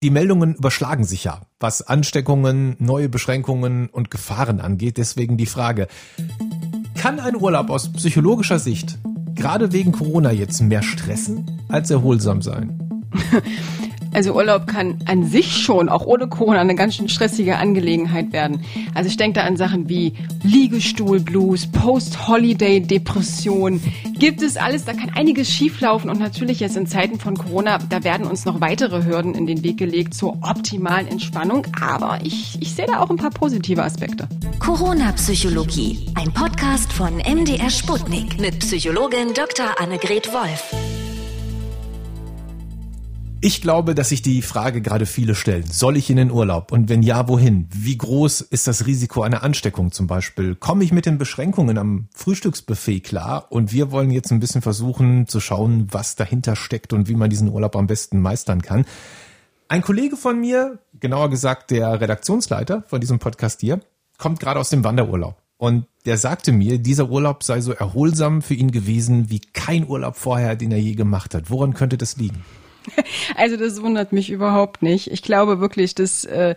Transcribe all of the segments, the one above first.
Die Meldungen überschlagen sich ja, was Ansteckungen, neue Beschränkungen und Gefahren angeht. Deswegen die Frage, kann ein Urlaub aus psychologischer Sicht gerade wegen Corona jetzt mehr stressen als erholsam sein? Also Urlaub kann an sich schon, auch ohne Corona, eine ganz schön stressige Angelegenheit werden. Also ich denke da an Sachen wie Liegestuhlblues, Post-Holiday-Depression. Gibt es alles, da kann einiges schieflaufen und natürlich jetzt in Zeiten von Corona, da werden uns noch weitere Hürden in den Weg gelegt zur optimalen Entspannung. Aber ich, ich sehe da auch ein paar positive Aspekte. Corona-Psychologie, ein Podcast von MDR Sputnik mit Psychologin Dr. Annegret Wolf. Ich glaube, dass sich die Frage gerade viele stellen. Soll ich in den Urlaub? Und wenn ja, wohin? Wie groß ist das Risiko einer Ansteckung zum Beispiel? Komme ich mit den Beschränkungen am Frühstücksbuffet klar? Und wir wollen jetzt ein bisschen versuchen zu schauen, was dahinter steckt und wie man diesen Urlaub am besten meistern kann. Ein Kollege von mir, genauer gesagt der Redaktionsleiter von diesem Podcast hier, kommt gerade aus dem Wanderurlaub. Und der sagte mir, dieser Urlaub sei so erholsam für ihn gewesen wie kein Urlaub vorher, den er je gemacht hat. Woran könnte das liegen? Also das wundert mich überhaupt nicht. Ich glaube wirklich, dass äh,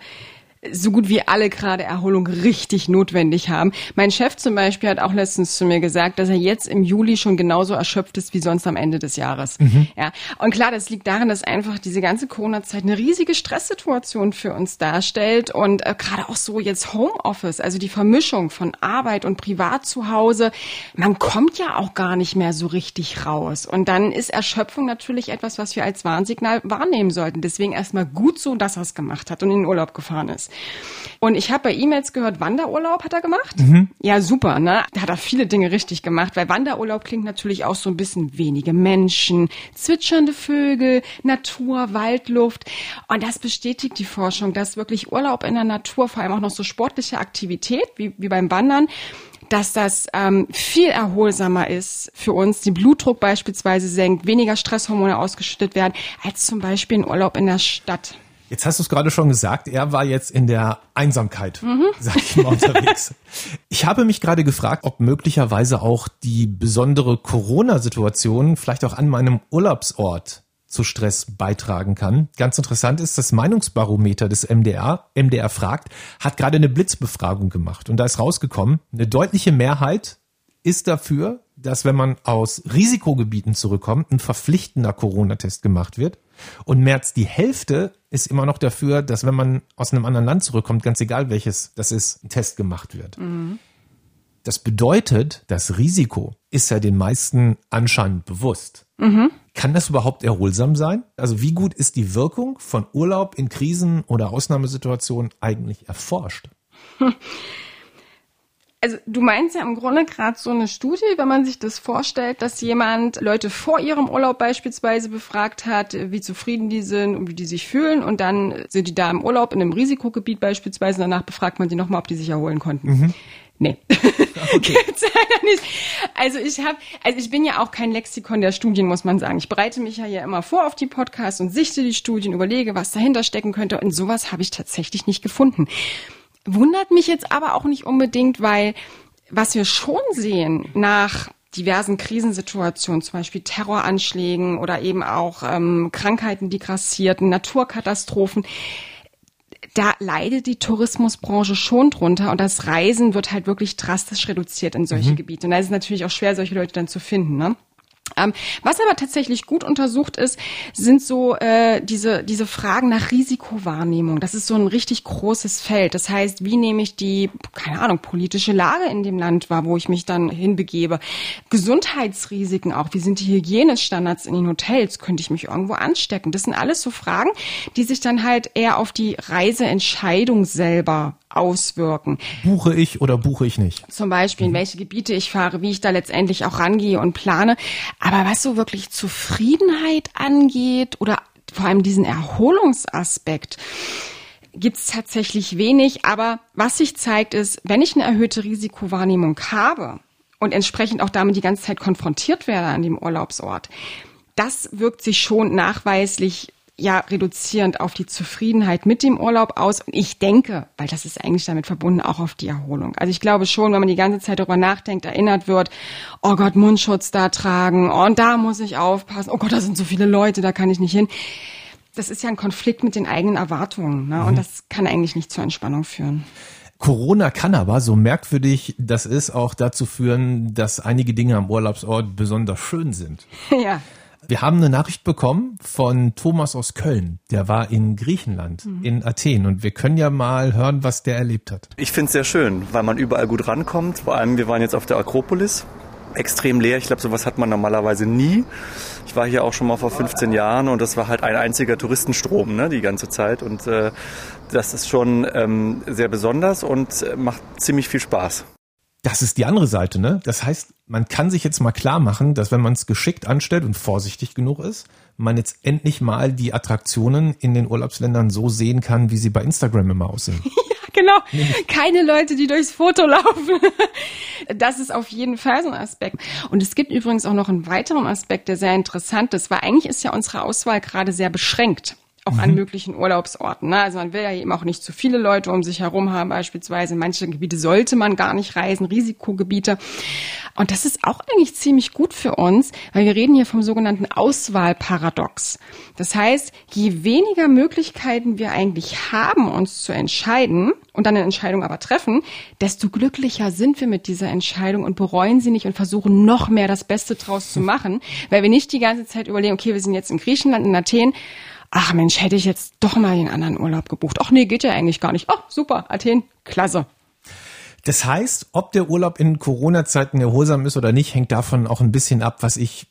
so gut wie alle gerade Erholung richtig notwendig haben. Mein Chef zum Beispiel hat auch letztens zu mir gesagt, dass er jetzt im Juli schon genauso erschöpft ist wie sonst am Ende des Jahres. Mhm. Ja, und klar, das liegt daran, dass einfach diese ganze Corona-Zeit eine riesige Stresssituation für uns darstellt und äh, gerade auch so jetzt Homeoffice, also die Vermischung von Arbeit und Privat zu Hause, man kommt ja auch gar nicht mehr so richtig raus. Und dann ist Erschöpfung natürlich etwas, was wir als Warnsignal wahrnehmen sollten. Deswegen erstmal gut so, dass er es gemacht hat und in den Urlaub gefahren ist. Und ich habe bei E-Mails gehört, Wanderurlaub hat er gemacht. Mhm. Ja, super, ne? Da hat er viele Dinge richtig gemacht, weil Wanderurlaub klingt natürlich auch so ein bisschen wenige Menschen, zwitschernde Vögel, Natur, Waldluft. Und das bestätigt die Forschung, dass wirklich Urlaub in der Natur, vor allem auch noch so sportliche Aktivität wie, wie beim Wandern, dass das ähm, viel erholsamer ist für uns, den Blutdruck beispielsweise senkt, weniger Stresshormone ausgeschüttet werden, als zum Beispiel ein Urlaub in der Stadt. Jetzt hast du es gerade schon gesagt, er war jetzt in der Einsamkeit, mhm. sag ich mal, unterwegs. ich habe mich gerade gefragt, ob möglicherweise auch die besondere Corona-Situation vielleicht auch an meinem Urlaubsort zu Stress beitragen kann. Ganz interessant ist, das Meinungsbarometer des MDR, MDR fragt, hat gerade eine Blitzbefragung gemacht und da ist rausgekommen, eine deutliche Mehrheit ist dafür, dass wenn man aus Risikogebieten zurückkommt, ein verpflichtender Corona-Test gemacht wird. Und mehr als die Hälfte ist immer noch dafür, dass wenn man aus einem anderen Land zurückkommt, ganz egal welches das ist, ein Test gemacht wird. Mhm. Das bedeutet, das Risiko ist ja den meisten anscheinend bewusst. Mhm. Kann das überhaupt erholsam sein? Also wie gut ist die Wirkung von Urlaub in Krisen oder Ausnahmesituationen eigentlich erforscht? Also du meinst ja im Grunde gerade so eine Studie, wenn man sich das vorstellt, dass jemand Leute vor ihrem Urlaub beispielsweise befragt hat, wie zufrieden die sind und wie die sich fühlen und dann sind die da im Urlaub in einem Risikogebiet beispielsweise und danach befragt man die nochmal, ob die sich erholen konnten. Mhm. Nee. Okay. also ich habe, also ich bin ja auch kein Lexikon der Studien, muss man sagen. Ich bereite mich ja hier immer vor auf die Podcasts und sichte die Studien, überlege, was dahinter stecken könnte. Und sowas habe ich tatsächlich nicht gefunden. Wundert mich jetzt aber auch nicht unbedingt, weil was wir schon sehen nach diversen Krisensituationen, zum Beispiel Terroranschlägen oder eben auch ähm, Krankheiten, die grassierten, Naturkatastrophen, da leidet die Tourismusbranche schon drunter und das Reisen wird halt wirklich drastisch reduziert in solche mhm. Gebiete. Und da ist es natürlich auch schwer, solche Leute dann zu finden. Ne? Ähm, was aber tatsächlich gut untersucht ist, sind so äh, diese, diese Fragen nach Risikowahrnehmung. Das ist so ein richtig großes Feld. Das heißt, wie nehme ich die, keine Ahnung, politische Lage in dem Land wahr, wo ich mich dann hinbegebe? Gesundheitsrisiken auch. Wie sind die Hygienestandards in den Hotels? Könnte ich mich irgendwo anstecken? Das sind alles so Fragen, die sich dann halt eher auf die Reiseentscheidung selber auswirken. Buche ich oder buche ich nicht? Zum Beispiel, in welche Gebiete ich fahre, wie ich da letztendlich auch rangehe und plane. Aber was so wirklich Zufriedenheit angeht oder vor allem diesen Erholungsaspekt, gibt es tatsächlich wenig. Aber was sich zeigt, ist, wenn ich eine erhöhte Risikowahrnehmung habe und entsprechend auch damit die ganze Zeit konfrontiert werde an dem Urlaubsort, das wirkt sich schon nachweislich ja reduzierend auf die Zufriedenheit mit dem Urlaub aus. Und ich denke, weil das ist eigentlich damit verbunden, auch auf die Erholung. Also ich glaube schon, wenn man die ganze Zeit darüber nachdenkt, erinnert wird, oh Gott, Mundschutz da tragen, oh, und da muss ich aufpassen, oh Gott, da sind so viele Leute, da kann ich nicht hin. das ist ja ein Konflikt mit den eigenen Erwartungen. Ne? Und mhm. das kann eigentlich nicht zur Entspannung führen. Corona kann aber, so merkwürdig das ist, auch dazu führen, dass einige Dinge am Urlaubsort besonders schön sind. Ja. Wir haben eine Nachricht bekommen von Thomas aus Köln. Der war in Griechenland, mhm. in Athen. Und wir können ja mal hören, was der erlebt hat. Ich finde es sehr schön, weil man überall gut rankommt. Vor allem, wir waren jetzt auf der Akropolis. Extrem leer. Ich glaube, sowas hat man normalerweise nie. Ich war hier auch schon mal vor 15 Jahren und das war halt ein einziger Touristenstrom ne, die ganze Zeit. Und äh, das ist schon ähm, sehr besonders und äh, macht ziemlich viel Spaß. Das ist die andere Seite, ne? Das heißt, man kann sich jetzt mal klar machen, dass wenn man es geschickt anstellt und vorsichtig genug ist, man jetzt endlich mal die Attraktionen in den Urlaubsländern so sehen kann, wie sie bei Instagram immer aussehen. Ja, genau. Keine Leute, die durchs Foto laufen. Das ist auf jeden Fall so ein Aspekt. Und es gibt übrigens auch noch einen weiteren Aspekt, der sehr interessant ist, weil eigentlich ist ja unsere Auswahl gerade sehr beschränkt auch mhm. an möglichen Urlaubsorten. Ne? Also man will ja eben auch nicht zu viele Leute um sich herum haben, beispielsweise. In manche Gebiete sollte man gar nicht reisen, Risikogebiete. Und das ist auch eigentlich ziemlich gut für uns, weil wir reden hier vom sogenannten Auswahlparadox. Das heißt, je weniger Möglichkeiten wir eigentlich haben, uns zu entscheiden und dann eine Entscheidung aber treffen, desto glücklicher sind wir mit dieser Entscheidung und bereuen sie nicht und versuchen noch mehr das Beste draus zu machen, weil wir nicht die ganze Zeit überlegen, okay, wir sind jetzt in Griechenland, in Athen, ach Mensch, hätte ich jetzt doch mal den anderen Urlaub gebucht. Ach nee, geht ja eigentlich gar nicht. Ach, super, Athen, klasse. Das heißt, ob der Urlaub in Corona-Zeiten erholsam ist oder nicht, hängt davon auch ein bisschen ab, was ich,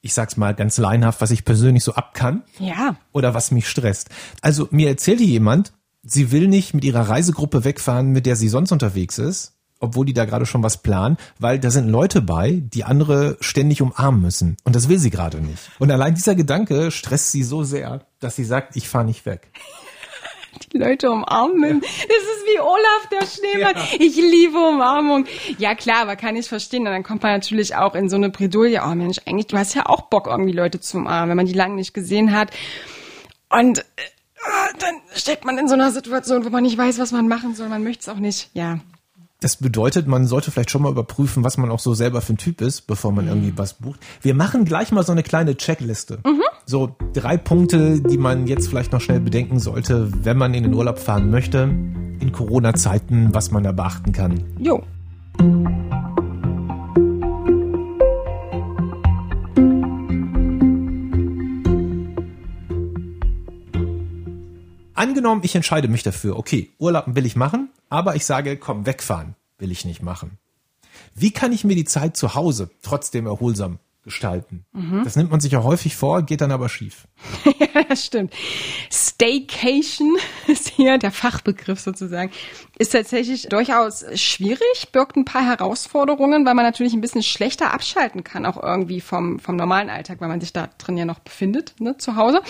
ich sag's mal ganz leinhaft, was ich persönlich so ab kann. Ja. Oder was mich stresst. Also mir erzählte jemand, sie will nicht mit ihrer Reisegruppe wegfahren, mit der sie sonst unterwegs ist, obwohl die da gerade schon was planen, weil da sind Leute bei, die andere ständig umarmen müssen. Und das will sie gerade nicht. Und allein dieser Gedanke stresst sie so sehr, dass sie sagt, ich fahre nicht weg. Die Leute umarmen. Das ist wie Olaf der Schneemann. Ja. Ich liebe Umarmung. Ja klar, aber kann ich verstehen. Und dann kommt man natürlich auch in so eine Bredouille. Oh Mensch, eigentlich, du hast ja auch Bock, irgendwie Leute zu umarmen, wenn man die lange nicht gesehen hat. Und äh, dann steckt man in so einer Situation, wo man nicht weiß, was man machen soll. Man möchte es auch nicht. Ja, das bedeutet, man sollte vielleicht schon mal überprüfen, was man auch so selber für ein Typ ist, bevor man irgendwie was bucht. Wir machen gleich mal so eine kleine Checkliste. Mhm. So drei Punkte, die man jetzt vielleicht noch schnell bedenken sollte, wenn man in den Urlaub fahren möchte, in Corona-Zeiten, was man da beachten kann. Jo. Angenommen, ich entscheide mich dafür, okay, Urlaub will ich machen, aber ich sage, komm, wegfahren will ich nicht machen. Wie kann ich mir die Zeit zu Hause trotzdem erholsam gestalten. Mhm. Das nimmt man sich ja häufig vor, geht dann aber schief. ja, das stimmt. Staycation ist hier der Fachbegriff sozusagen. Ist tatsächlich durchaus schwierig, birgt ein paar Herausforderungen, weil man natürlich ein bisschen schlechter abschalten kann, auch irgendwie vom, vom normalen Alltag, weil man sich da drin ja noch befindet, ne, zu Hause.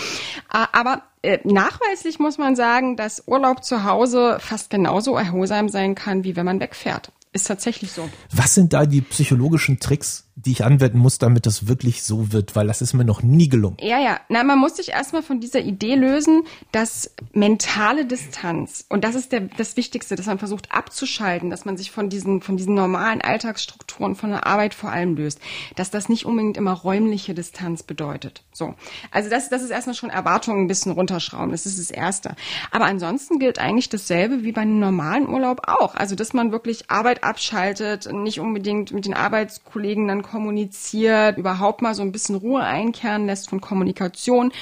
Aber äh, nachweislich muss man sagen, dass Urlaub zu Hause fast genauso erholsam sein kann, wie wenn man wegfährt. Ist tatsächlich so. Was sind da die psychologischen Tricks, die ich anwenden muss, damit das wirklich so wird? Weil das ist mir noch nie gelungen. Ja, ja. Na, man muss sich erstmal von dieser Idee lösen, dass mentale Distanz, und das ist der, das Wichtigste, dass man versucht abzuschalten, dass man sich von diesen, von diesen normalen Alltagsstrukturen, von der Arbeit vor allem löst, dass das nicht unbedingt immer räumliche Distanz bedeutet. So. Also das, das ist erstmal schon Erwartungen ein bisschen runterschrauben. Das ist das Erste. Aber ansonsten gilt eigentlich dasselbe wie bei einem normalen Urlaub auch. Also, dass man wirklich Arbeit abschaltet, nicht unbedingt mit den Arbeitskollegen dann kommuniziert, überhaupt mal so ein bisschen Ruhe einkehren lässt von Kommunikation,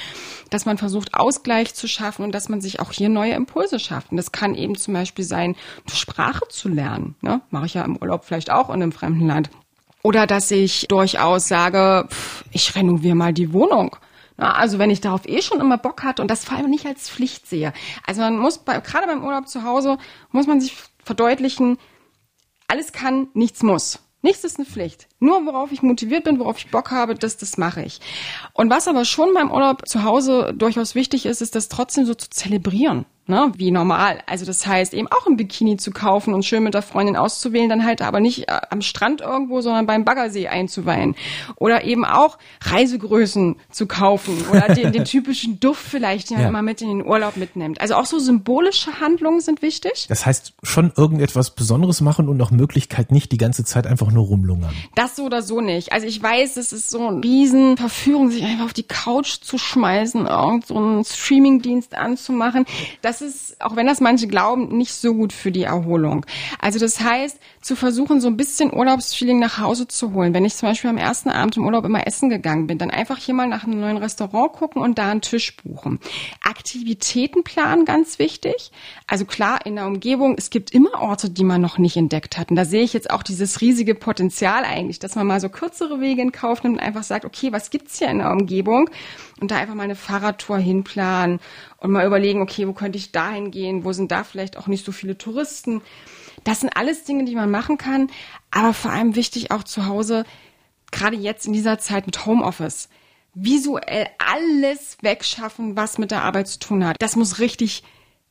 dass man versucht, Ausgleich zu schaffen und dass man sich auch hier neue Impulse schafft. Und das kann eben zum Beispiel sein, Sprache zu lernen. Ne? Mache ich ja im Urlaub vielleicht auch in einem fremden Land. Oder dass ich durchaus sage, pff, ich renoviere mal die Wohnung. also wenn ich darauf eh schon immer Bock hatte und das vor allem nicht als Pflicht sehe. Also man muss bei, gerade beim Urlaub zu Hause, muss man sich verdeutlichen, alles kann, nichts muss. Nichts ist eine Pflicht. Nur worauf ich motiviert bin, worauf ich Bock habe, das, das mache ich. Und was aber schon beim Urlaub zu Hause durchaus wichtig ist, ist das trotzdem so zu zelebrieren. Ne, wie normal. Also das heißt, eben auch ein Bikini zu kaufen und schön mit der Freundin auszuwählen, dann halt aber nicht äh, am Strand irgendwo, sondern beim Baggersee einzuweihen. Oder eben auch Reisegrößen zu kaufen oder den, den typischen Duft vielleicht, den man Ja. immer mit in den Urlaub mitnimmt. Also auch so symbolische Handlungen sind wichtig. Das heißt, schon irgendetwas Besonderes machen und nach Möglichkeit nicht die ganze Zeit einfach nur rumlungern. Das so oder so nicht. Also ich weiß, es ist so eine riesen Verführung, sich einfach auf die Couch zu schmeißen, irgend so einen Streamingdienst anzumachen. Das ist, auch wenn das manche glauben, nicht so gut für die Erholung. Also das heißt, zu versuchen, so ein bisschen Urlaubsfeeling nach Hause zu holen. Wenn ich zum Beispiel am ersten Abend im Urlaub immer essen gegangen bin, dann einfach hier mal nach einem neuen Restaurant gucken und da einen Tisch buchen. Aktivitätenplan, ganz wichtig. Also klar, in der Umgebung, es gibt immer Orte, die man noch nicht entdeckt hat. Und da sehe ich jetzt auch dieses riesige Potenzial eigentlich, dass man mal so kürzere Wege in Kauf nimmt und einfach sagt, okay, was gibt's hier in der Umgebung? Und da einfach mal eine Fahrradtour hinplanen und mal überlegen, okay, wo könnte ich dahin gehen? Wo sind da vielleicht auch nicht so viele Touristen? Das sind alles Dinge, die man machen kann. Aber vor allem wichtig auch zu Hause, gerade jetzt in dieser Zeit mit Homeoffice, visuell alles wegschaffen, was mit der Arbeit zu tun hat. Das muss richtig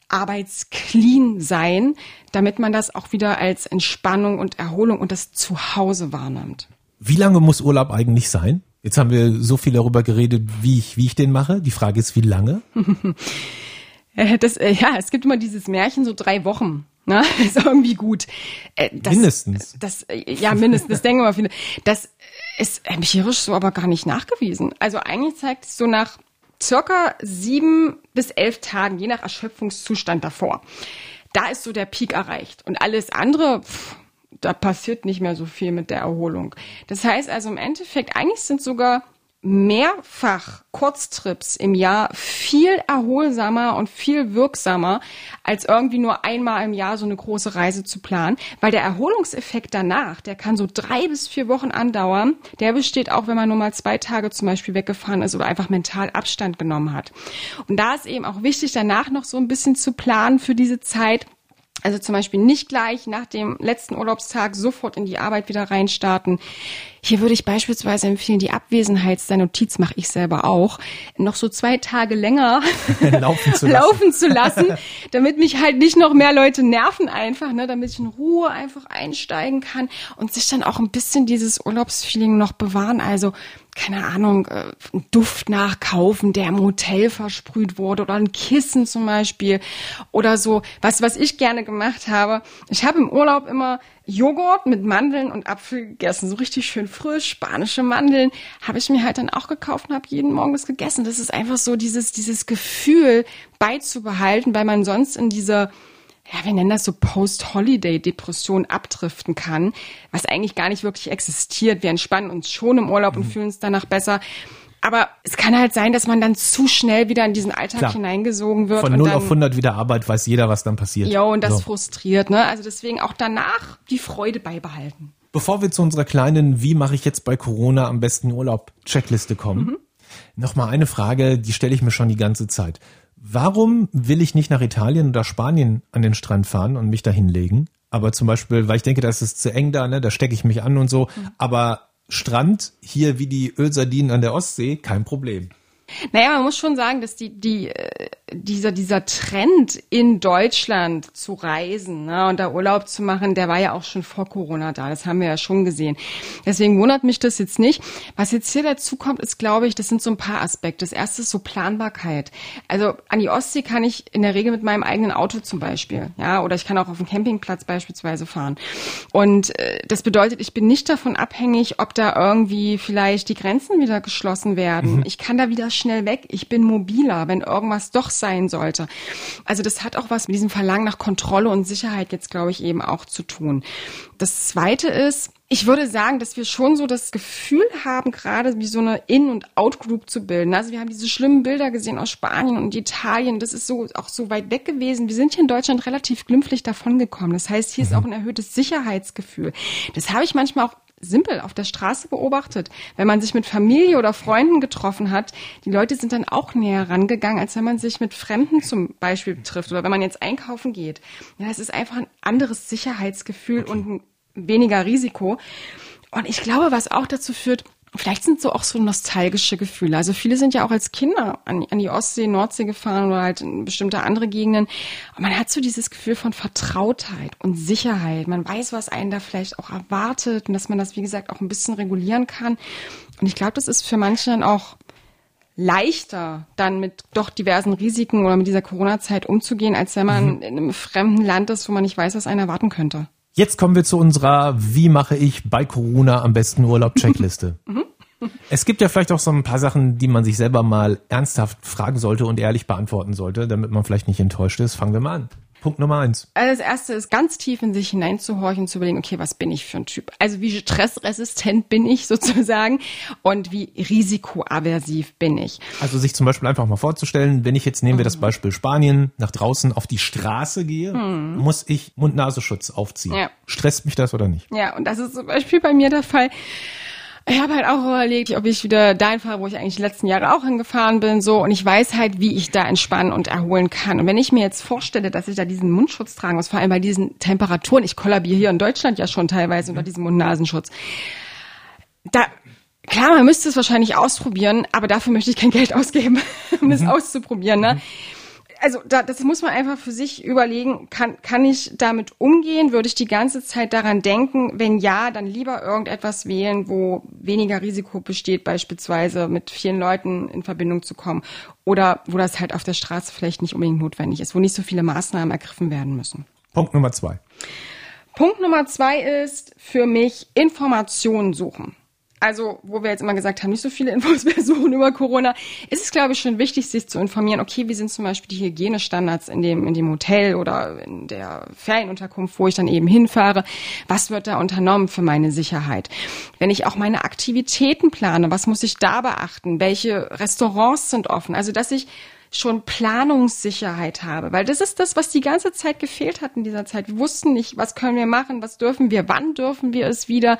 arbeitsclean sein, damit man das auch wieder als Entspannung und Erholung und das Zuhause wahrnimmt. Wie lange muss Urlaub eigentlich sein? Jetzt haben wir so viel darüber geredet, wie ich, wie ich den mache. Die Frage ist, wie lange? Äh, Das, äh, ja, es gibt immer dieses Märchen, so drei Wochen. Ne? Ist irgendwie gut. Äh, Das, Mindestens. Das, ja, mindestens, das denken immer viele. Das ist empirisch so aber gar nicht nachgewiesen. Also eigentlich zeigt es so nach circa sieben bis elf Tagen, je nach Erschöpfungszustand davor. Da ist so der Peak erreicht. Und alles andere, pff, da passiert nicht mehr so viel mit der Erholung. Das heißt also im Endeffekt, eigentlich sind sogar mehrfach Kurztrips im Jahr viel erholsamer und viel wirksamer, als irgendwie nur einmal im Jahr so eine große Reise zu planen, weil der Erholungseffekt danach, der kann so drei bis vier Wochen andauern. Der besteht auch, wenn man nur mal zwei Tage zum Beispiel weggefahren ist oder einfach mental Abstand genommen hat. Und da ist eben auch wichtig, danach noch so ein bisschen zu planen für diese Zeit. Also zum Beispiel nicht gleich nach dem letzten Urlaubstag sofort in die Arbeit wieder reinstarten. Hier würde ich beispielsweise empfehlen, die Abwesenheitsnotiz mache ich selber auch, noch so zwei Tage länger Laufen zu lassen. laufen zu lassen, damit mich halt nicht noch mehr Leute nerven einfach, ne, damit ich in Ruhe einfach einsteigen kann und sich dann auch ein bisschen dieses Urlaubsfeeling noch bewahren. Also keine Ahnung, äh, einen Duft nachkaufen, der im Hotel versprüht wurde oder ein Kissen zum Beispiel oder so. Was, was ich gerne gemacht habe, ich habe im Urlaub immer Joghurt mit Mandeln und Apfel gegessen, so richtig schön frisch, spanische Mandeln, habe ich mir halt dann auch gekauft und habe jeden Morgen das gegessen. Das ist einfach so dieses, dieses Gefühl beizubehalten, weil man sonst in dieser ja, wir nennen das so Post-Holiday-Depression abdriften kann, was eigentlich gar nicht wirklich existiert. Wir entspannen uns schon im Urlaub und fühlen uns danach besser. Aber es kann halt sein, dass man dann zu schnell wieder in diesen Alltag Klar. hineingesogen wird. Von und 0 dann, auf 100 wieder Arbeit weiß jeder, was dann passiert. Ja, und das So. frustriert, ne? Also deswegen auch danach die Freude beibehalten. Bevor wir zu unserer kleinen Wie mache ich jetzt bei Corona am besten Urlaub Checkliste kommen, Mhm. noch mal eine Frage, die stelle ich mir schon die ganze Zeit. Warum will ich nicht nach Italien oder Spanien an den Strand fahren und mich da hinlegen? Aber zum Beispiel, weil ich denke, das ist zu eng da, ne, da stecke ich mich an und so. Mhm. Aber Strand hier wie die Ölsardinen an der Ostsee, kein Problem. Naja, man muss schon sagen, dass die, die, äh, dieser, dieser Trend in Deutschland zu reisen ne, und da Urlaub zu machen, der war ja auch schon vor Corona da. Das haben wir ja schon gesehen. Deswegen wundert mich das jetzt nicht. Was jetzt hier dazu kommt, ist, glaube ich, das sind so ein paar Aspekte. Das erste ist so Planbarkeit. Also an die Ostsee kann ich in der Regel mit meinem eigenen Auto zum Beispiel, ja, oder ich kann auch auf dem Campingplatz beispielsweise fahren. Und äh, das bedeutet, ich bin nicht davon abhängig, ob da irgendwie vielleicht die Grenzen wieder geschlossen werden. Ich kann da wieder schnell weg. Ich bin mobiler, wenn irgendwas doch sein sollte. Also das hat auch was mit diesem Verlangen nach Kontrolle und Sicherheit jetzt, glaube ich, eben auch zu tun. Das Zweite ist, ich würde sagen, dass wir schon so das Gefühl haben, gerade wie so eine In- und Out-Group zu bilden. Also wir haben diese schlimmen Bilder gesehen aus Spanien und Italien. Das ist so auch so weit weg gewesen. Wir sind hier in Deutschland relativ glimpflich davongekommen. Das heißt, hier ist auch ein erhöhtes Sicherheitsgefühl. Das habe ich manchmal auch simpel auf der Straße beobachtet. Wenn man sich mit Familie oder Freunden getroffen hat, die Leute sind dann auch näher rangegangen, als wenn man sich mit Fremden zum Beispiel trifft oder wenn man jetzt einkaufen geht. Ja, es ist einfach ein anderes Sicherheitsgefühl und ein weniger Risiko. Und ich glaube, was auch dazu führt, vielleicht sind so auch so nostalgische Gefühle. Also viele sind ja auch als Kinder an, an die Ostsee, Nordsee gefahren oder halt in bestimmte andere Gegenden. Und man hat so dieses Gefühl von Vertrautheit und Sicherheit. Man weiß, was einen da vielleicht auch erwartet und dass man das, wie gesagt, auch ein bisschen regulieren kann. Und ich glaube, das ist für manche dann auch leichter, dann mit doch diversen Risiken oder mit dieser Corona-Zeit umzugehen, als wenn man mhm. in einem fremden Land ist, wo man nicht weiß, was einen erwarten könnte. Jetzt kommen wir zu unserer Wie mache ich bei Corona am besten Urlaub Checkliste. Mhm. Es gibt ja vielleicht auch so ein paar Sachen, die man sich selber mal ernsthaft fragen sollte und ehrlich beantworten sollte, damit man vielleicht nicht enttäuscht ist. Fangen wir mal an. Punkt Nummer eins. Also das erste ist ganz tief in sich hineinzuhorchen, zu überlegen, okay, was bin ich für ein Typ? Also wie stressresistent bin ich sozusagen und wie risikoaversiv bin ich? Also sich zum Beispiel einfach mal vorzustellen, wenn ich jetzt nehmen wir das Beispiel Spanien nach draußen auf die Straße gehe, hm. muss ich Mund-Nasenschutz aufziehen. Ja. Stresst mich das oder nicht? Ja, und das ist zum Beispiel bei mir der Fall. Ich habe halt auch überlegt, ob ich wieder dahin fahre, wo ich eigentlich die letzten Jahre auch hingefahren bin, so. Und ich weiß halt, wie ich da entspannen und erholen kann. Und wenn ich mir jetzt vorstelle, dass ich da diesen Mundschutz tragen muss, vor allem bei diesen Temperaturen, ich kollabiere hier in Deutschland ja schon teilweise unter diesem Mund-Nasenschutz. Da, klar, man müsste es wahrscheinlich ausprobieren, aber dafür möchte ich kein Geld ausgeben, um mhm. es auszuprobieren, ne? Mhm also da, das muss man einfach für sich überlegen, kann, kann ich damit umgehen? Würde ich die ganze Zeit daran denken? Wenn ja, dann lieber irgendetwas wählen, wo weniger Risiko besteht, beispielsweise mit vielen Leuten in Verbindung zu kommen. Oder wo das halt auf der Straße vielleicht nicht unbedingt notwendig ist, wo nicht so viele Maßnahmen ergriffen werden müssen. Punkt Nummer zwei. Punkt Nummer zwei ist für mich Informationen suchen also wo wir jetzt immer gesagt haben, nicht so viele Infos mehr suchen über Corona, ist es, glaube ich, schon wichtig, sich zu informieren, okay, wie sind zum Beispiel die Hygienestandards in dem, in dem Hotel oder in der Ferienunterkunft, wo ich dann eben hinfahre, was wird da unternommen für meine Sicherheit? Wenn ich auch meine Aktivitäten plane, was muss ich da beachten? Welche Restaurants sind offen? Also, dass ich schon Planungssicherheit habe, weil das ist das, was die ganze Zeit gefehlt hat in dieser Zeit. Wir wussten nicht, was können wir machen, was dürfen wir, wann dürfen wir es wieder.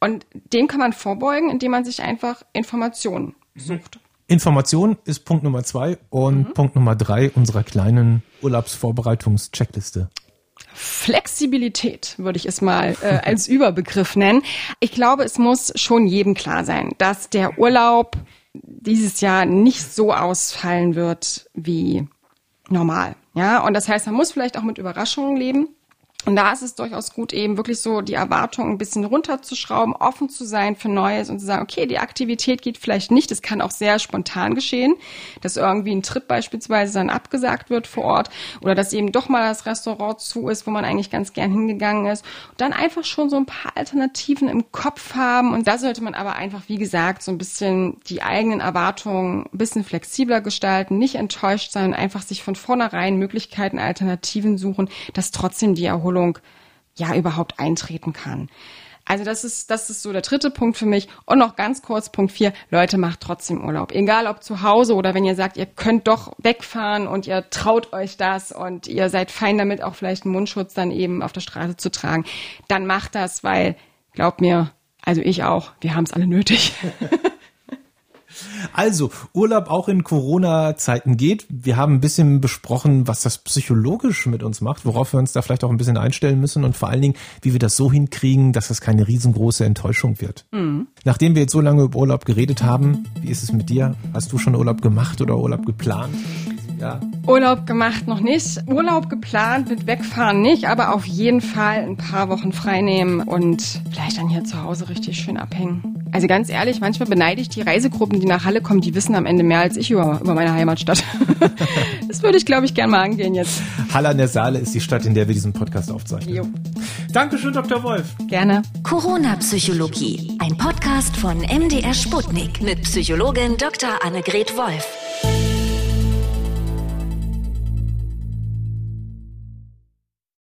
Und dem kann man vorbeugen, indem man sich einfach Informationen mhm. sucht. Information ist Punkt Nummer zwei und mhm. Punkt Nummer drei unserer kleinen Urlaubsvorbereitungs-Checkliste. Flexibilität würde ich es mal äh, als Überbegriff nennen. Ich glaube, es muss schon jedem klar sein, dass der Urlaub dieses Jahr nicht so ausfallen wird wie normal. Ja, und das heißt, man muss vielleicht auch mit Überraschungen leben. Und da ist es durchaus gut, eben wirklich so die Erwartungen ein bisschen runterzuschrauben, offen zu sein für Neues und zu sagen, okay, die Aktivität geht vielleicht nicht. Das kann auch sehr spontan geschehen, dass irgendwie ein Trip beispielsweise dann abgesagt wird vor Ort oder dass eben doch mal das Restaurant zu ist, wo man eigentlich ganz gern hingegangen ist. Und dann einfach schon so ein paar Alternativen im Kopf haben. Und da sollte man aber einfach, wie gesagt, so ein bisschen die eigenen Erwartungen ein bisschen flexibler gestalten, nicht enttäuscht sein einfach sich von vornherein Möglichkeiten, Alternativen suchen, dass trotzdem die Erholung Erholung ja überhaupt eintreten kann. Also das ist, das ist so der dritte Punkt für mich. Und noch ganz kurz Punkt vier. Leute, macht trotzdem Urlaub. Egal ob zu Hause oder wenn ihr sagt, ihr könnt doch wegfahren und ihr traut euch das und ihr seid fein damit, auch vielleicht einen Mundschutz dann eben auf der Straße zu tragen. Dann macht das, weil, glaubt mir, also ich auch, wir haben es alle nötig. Also, Urlaub auch in Corona-Zeiten geht. Wir haben ein bisschen besprochen, was das psychologisch mit uns macht, worauf wir uns da vielleicht auch ein bisschen einstellen müssen und vor allen Dingen, wie wir das so hinkriegen, dass das keine riesengroße Enttäuschung wird. Mhm. Nachdem wir jetzt so lange über Urlaub geredet haben, wie ist es mit dir? Hast du schon Urlaub gemacht oder Urlaub geplant? Ja. Urlaub gemacht noch nicht. Urlaub geplant mit Wegfahren nicht, aber auf jeden Fall ein paar Wochen freinehmen und vielleicht dann hier zu Hause richtig schön abhängen. Also ganz ehrlich, manchmal beneide ich die Reisegruppen, die nach Halle kommen, die wissen am Ende mehr als ich über, über meine Heimatstadt. das würde ich, glaube ich, gerne mal angehen jetzt. Halle an der Saale ist die Stadt, in der wir diesen Podcast aufzeichnen. Jo. Dankeschön, Dr. Wolf. Gerne. Corona-Psychologie, ein Podcast von MDR Sputnik mit Psychologin Dr. Annegret Wolf.